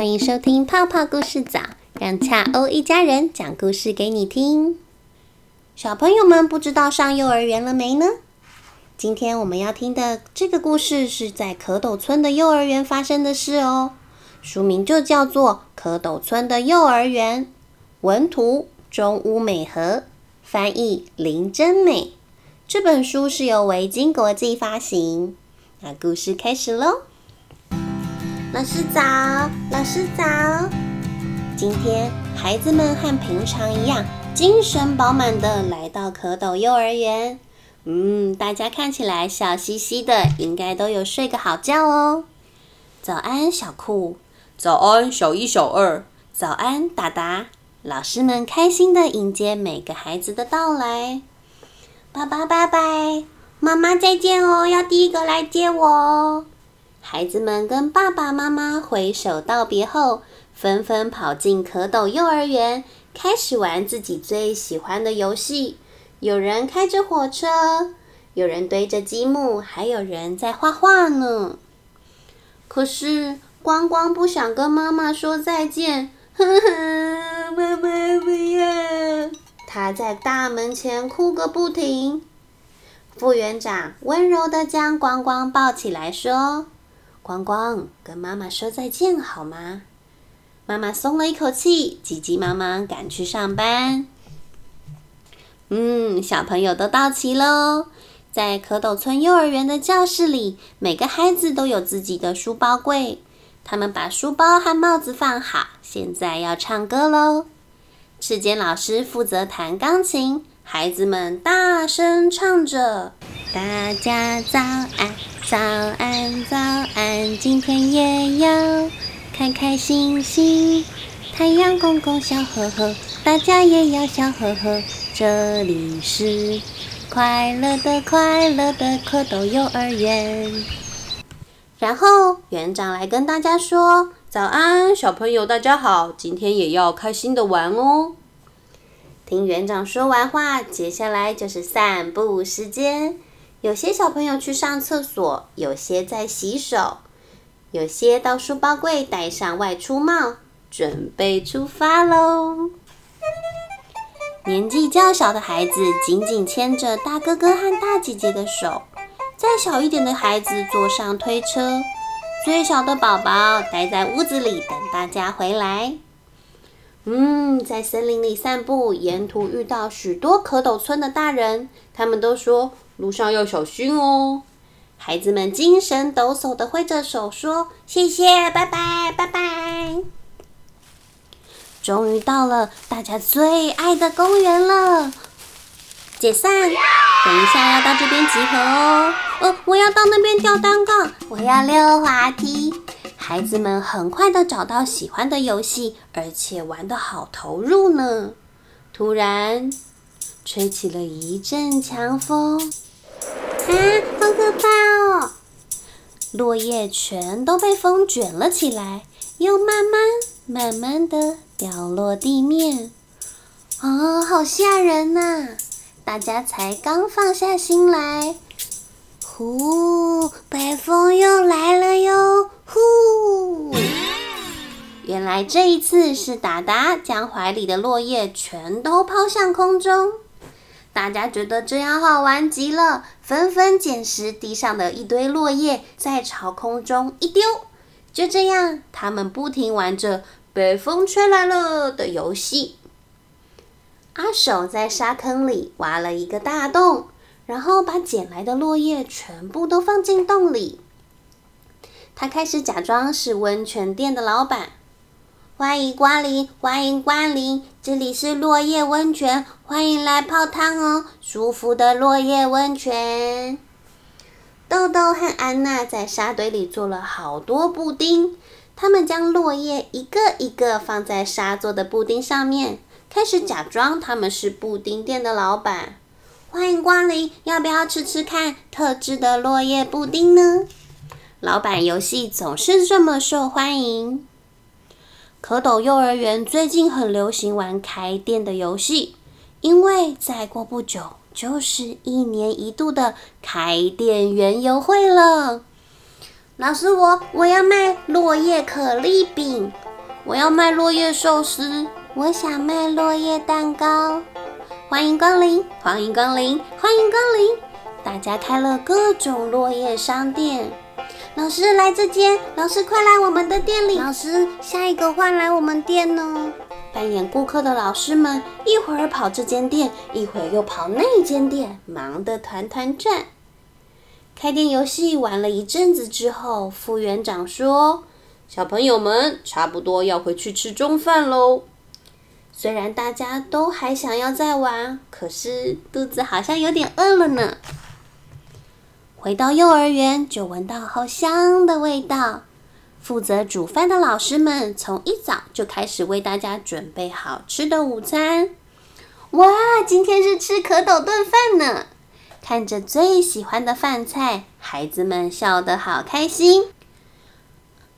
欢迎收听泡泡故事早，让恰欧一家人讲故事给你听。小朋友们不知道上幼儿园了没呢？今天我们要听的这个故事是在蝌蚪村的幼儿园发生的事哦。书名就叫做《蝌蚪村的幼儿园》，文图中屋美和，翻译林真美。这本书是由维京国际发行。那故事开始喽！老师早，老师早。今天孩子们和平常一样，精神饱满的来到蝌蚪幼儿园。嗯，大家看起来笑嘻嘻的，应该都有睡个好觉哦。早安，小酷。早安，小一、小二。早安，达达。老师们开心的迎接每个孩子的到来。爸爸拜拜，妈妈再见哦，要第一个来接我哦。孩子们跟爸爸妈妈挥手道别后，纷纷跑进蝌蚪幼儿园，开始玩自己最喜欢的游戏。有人开着火车，有人堆着积木，还有人在画画呢。可是。光光不想跟妈妈说再见，呵呵，妈妈不要！他在大门前哭个不停。副园长温柔的将光光抱起来说：“光光，跟妈妈说再见好吗？”妈妈松了一口气，急急忙忙赶去上班。嗯，小朋友都到齐喽。在蝌蚪村幼儿园的教室里，每个孩子都有自己的书包柜。他们把书包和帽子放好，现在要唱歌喽。赤间老师负责弹钢琴，孩子们大声唱着：“大家早安，早安，早安，今天也要开开心心。太阳公公笑呵呵，大家也要笑呵呵。这里是快乐的快乐的蝌蚪幼儿园。”然后园长来跟大家说：“早安，小朋友，大家好，今天也要开心的玩哦。”听园长说完话，接下来就是散步时间。有些小朋友去上厕所，有些在洗手，有些到书包柜戴上外出帽，准备出发喽。年纪较小的孩子紧紧牵着大哥哥和大姐姐的手。再小一点的孩子坐上推车，最小的宝宝待在屋子里等大家回来。嗯，在森林里散步，沿途遇到许多蝌蚪村的大人，他们都说路上要小心哦。孩子们精神抖擞的挥着手说：“谢谢，拜拜，拜拜。”终于到了大家最爱的公园了。解散，等一下要到这边集合哦。呃，我要到那边吊单杠，我要溜滑梯。孩子们很快的找到喜欢的游戏，而且玩的好投入呢。突然，吹起了一阵强风，啊，好可怕哦！落叶全都被风卷了起来，又慢慢慢慢的掉落地面。啊，好吓人呐！大家才刚放下心来，呼，北风又来了哟！呼，原来这一次是达达将怀里的落叶全都抛向空中。大家觉得这样好玩极了，纷纷捡拾地上的一堆落叶，再朝空中一丢。就这样，他们不停玩着“北风吹来了”的游戏。阿手在沙坑里挖了一个大洞，然后把捡来的落叶全部都放进洞里。他开始假装是温泉店的老板，欢迎光临，欢迎光临，这里是落叶温泉，欢迎来泡汤哦，舒服的落叶温泉。豆豆和安娜在沙堆里做了好多布丁，他们将落叶一个一个放在沙做的布丁上面。开始假装他们是布丁店的老板，欢迎光临，要不要吃吃看特制的落叶布丁呢？老板游戏总是这么受欢迎。蝌蚪幼儿园最近很流行玩开店的游戏，因为再过不久就是一年一度的开店园游会了。老师，我我要卖落叶可丽饼。我要卖落叶寿司。我想卖落叶蛋糕。欢迎光临，欢迎光临，欢迎光临！大家开了各种落叶商店。老师来这间，老师快来我们的店里。老师，下一个换来我们店呢。扮演顾客的老师们，一会儿跑这间店，一会儿又跑那间店，忙得团团转。开店游戏玩了一阵子之后，副园长说：“小朋友们，差不多要回去吃中饭喽。”虽然大家都还想要再玩，可是肚子好像有点饿了呢。回到幼儿园，就闻到好香的味道。负责煮饭的老师们从一早就开始为大家准备好吃的午餐。哇，今天是吃蝌蚪炖饭呢！看着最喜欢的饭菜，孩子们笑得好开心。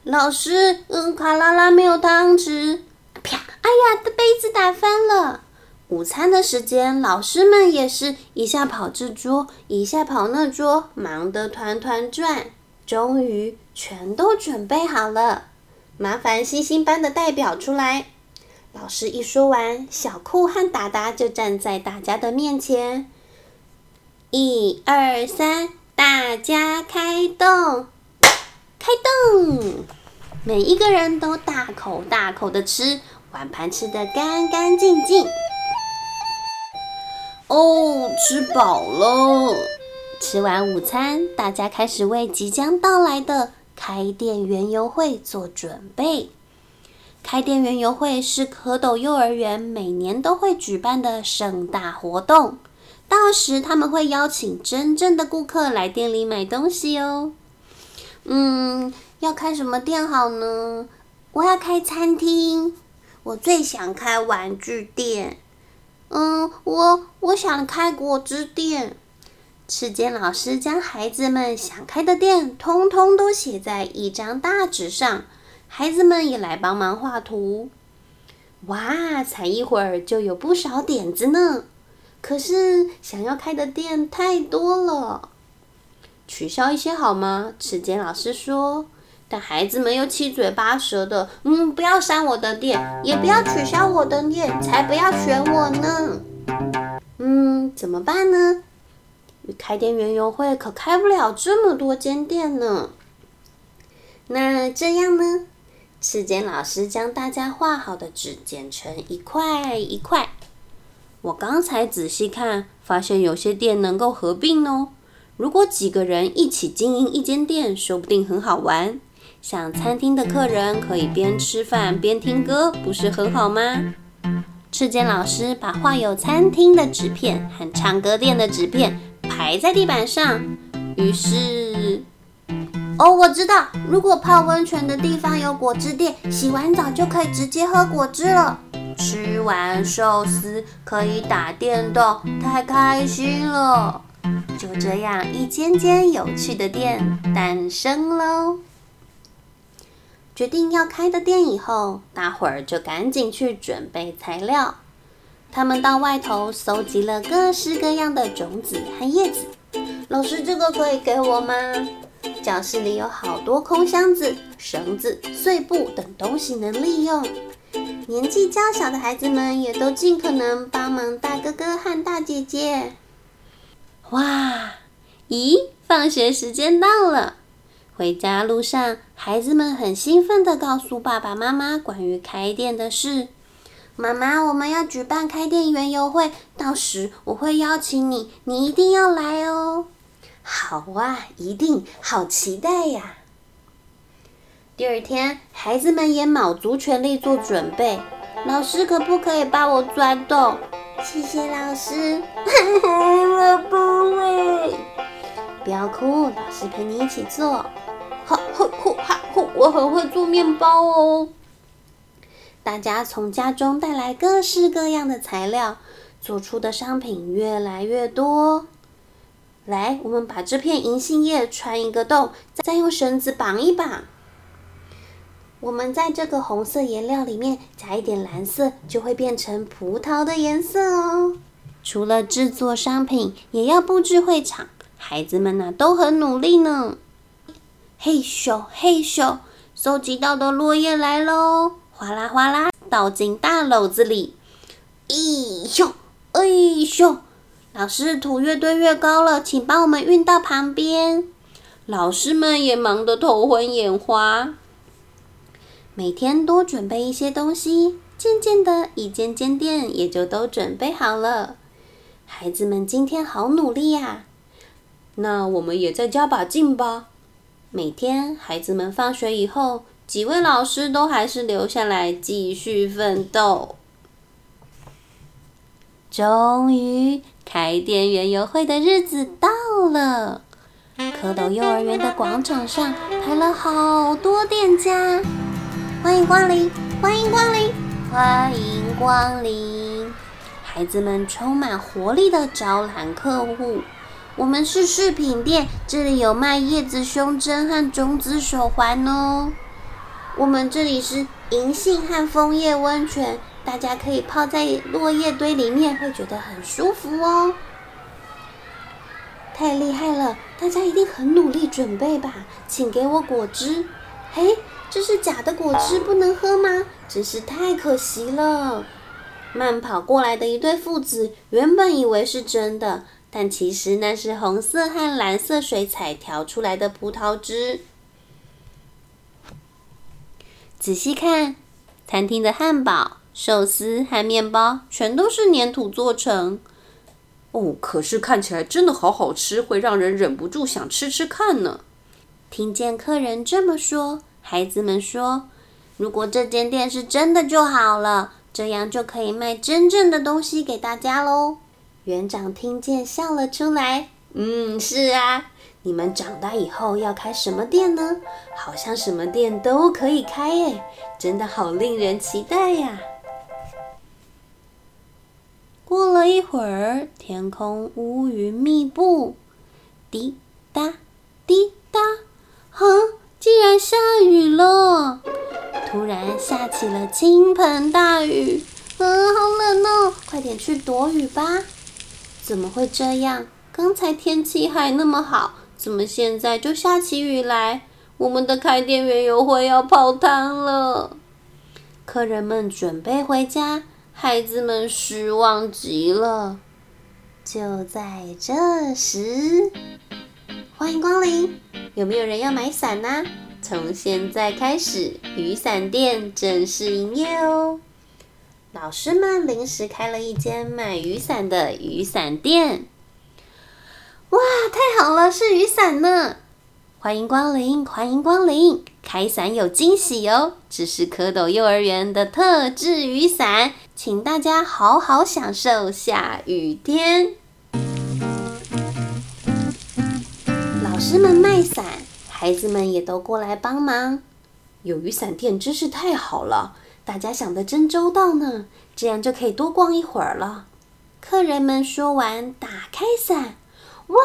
老师，嗯，卡拉拉没有汤匙。啪！哎呀，的杯子打翻了。午餐的时间，老师们也是一下跑这桌，一下跑那桌，忙得团团转。终于全都准备好了，麻烦星星班的代表出来。老师一说完，小酷和达达就站在大家的面前。一二三，大家开动！开动！每一个人都大口大口的吃，碗盘吃得干干净净。哦，吃饱了。吃完午餐，大家开始为即将到来的开店园游会做准备。开店园游会是蝌蚪幼儿园每年都会举办的盛大活动，到时他们会邀请真正的顾客来店里买东西哦。嗯。要开什么店好呢？我要开餐厅，我最想开玩具店。嗯，我我想开果汁店。赤间老师将孩子们想开的店通通都写在一张大纸上，孩子们也来帮忙画图。哇，才一会儿就有不少点子呢。可是想要开的店太多了，取消一些好吗？赤间老师说。但孩子们又七嘴八舌的，嗯，不要删我的店，也不要取消我的店，才不要选我呢。嗯，怎么办呢？开店园游会可开不了这么多间店呢。那这样呢？赤间老师将大家画好的纸剪成一块一块。我刚才仔细看，发现有些店能够合并哦。如果几个人一起经营一间店，说不定很好玩。像餐厅的客人可以边吃饭边听歌，不是很好吗？赤间老师把画有餐厅的纸片和唱歌店的纸片排在地板上，于是，哦，我知道，如果泡温泉的地方有果汁店，洗完澡就可以直接喝果汁了。吃完寿司可以打电动，太开心了。就这样，一间间有趣的店诞生喽。决定要开的店以后，大伙儿就赶紧去准备材料。他们到外头搜集了各式各样的种子和叶子。老师，这个可以给我吗？教室里有好多空箱子、绳子、碎布等东西能利用。年纪较小的孩子们也都尽可能帮忙大哥哥和大姐姐。哇！咦，放学时间到了。回家路上，孩子们很兴奋地告诉爸爸妈妈关于开店的事。妈妈，我们要举办开店园游会，到时我会邀请你，你一定要来哦。好啊，一定，好期待呀！第二天，孩子们也卯足全力做准备。老师，可不可以帮我钻洞？谢谢老师。我不会。不要哭，老师陪你一起做。好，呼哈呼，我很会做面包哦。大家从家中带来各式各样的材料，做出的商品越来越多。来，我们把这片银杏叶穿一个洞，再用绳子绑一绑。我们在这个红色颜料里面加一点蓝色，就会变成葡萄的颜色哦。除了制作商品，也要布置会场。孩子们呢，都很努力呢。嘿咻嘿咻，收集到的落叶来喽！哗啦哗啦倒进大篓子里。咦咻，哎咻！老师，土越堆越高了，请帮我们运到旁边。老师们也忙得头昏眼花。每天多准备一些东西，渐渐的，一间间店也就都准备好了。孩子们今天好努力呀！那我们也再加把劲吧。每天孩子们放学以后，几位老师都还是留下来继续奋斗。终于，开店园游会的日子到了。蝌蚪幼儿园的广场上排了好多店家。欢迎光临，欢迎光临，欢迎光临！孩子们充满活力的招揽客户。我们是饰品店，这里有卖叶子胸针和种子手环哦。我们这里是银杏和枫叶温泉，大家可以泡在落叶堆里面，会觉得很舒服哦。太厉害了，大家一定很努力准备吧？请给我果汁。嘿。这是假的果汁，不能喝吗？真是太可惜了。慢跑过来的一对父子原本以为是真的，但其实那是红色和蓝色水彩调出来的葡萄汁。仔细看，餐厅的汉堡、寿司和面包全都是粘土做成。哦，可是看起来真的好好吃，会让人忍不住想吃吃看呢。听见客人这么说。孩子们说：“如果这间店是真的就好了，这样就可以卖真正的东西给大家喽。”园长听见笑了出来：“嗯，是啊，你们长大以后要开什么店呢？好像什么店都可以开耶，真的好令人期待呀！”过了一会儿，天空乌云密布，滴答滴答，哼。竟然下雨了！突然下起了倾盆大雨，嗯，好冷哦！快点去躲雨吧。怎么会这样？刚才天气还那么好，怎么现在就下起雨来？我们的开店园游会要泡汤了。客人们准备回家，孩子们失望极了。就在这时，欢迎光临。有没有人要买伞呢？从现在开始，雨伞店正式营业哦！老师们临时开了一间卖雨伞的雨伞店。哇，太好了，是雨伞呢！欢迎光临，欢迎光临！开伞有惊喜哦！这是蝌蚪幼儿园的特制雨伞，请大家好好享受下雨天。老师们卖伞，孩子们也都过来帮忙。有雨伞店真是太好了，大家想的真周到呢。这样就可以多逛一会儿了。客人们说完，打开伞，哇，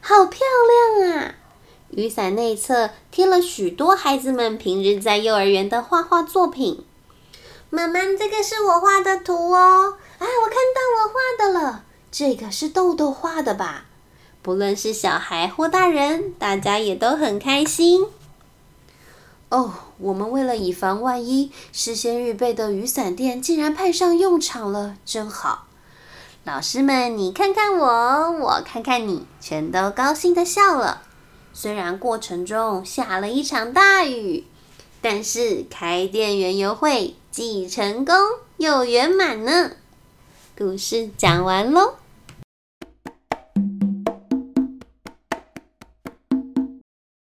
好漂亮啊！雨伞内侧贴了许多孩子们平日在幼儿园的画画作品。妈妈，这个是我画的图哦。啊，我看到我画的了，这个是豆豆画的吧？不论是小孩或大人，大家也都很开心。哦，我们为了以防万一，事先预备的雨伞店竟然派上用场了，真好！老师们，你看看我，我看看你，全都高兴的笑了。虽然过程中下了一场大雨，但是开店园游会既成功又圆满呢。故事讲完喽。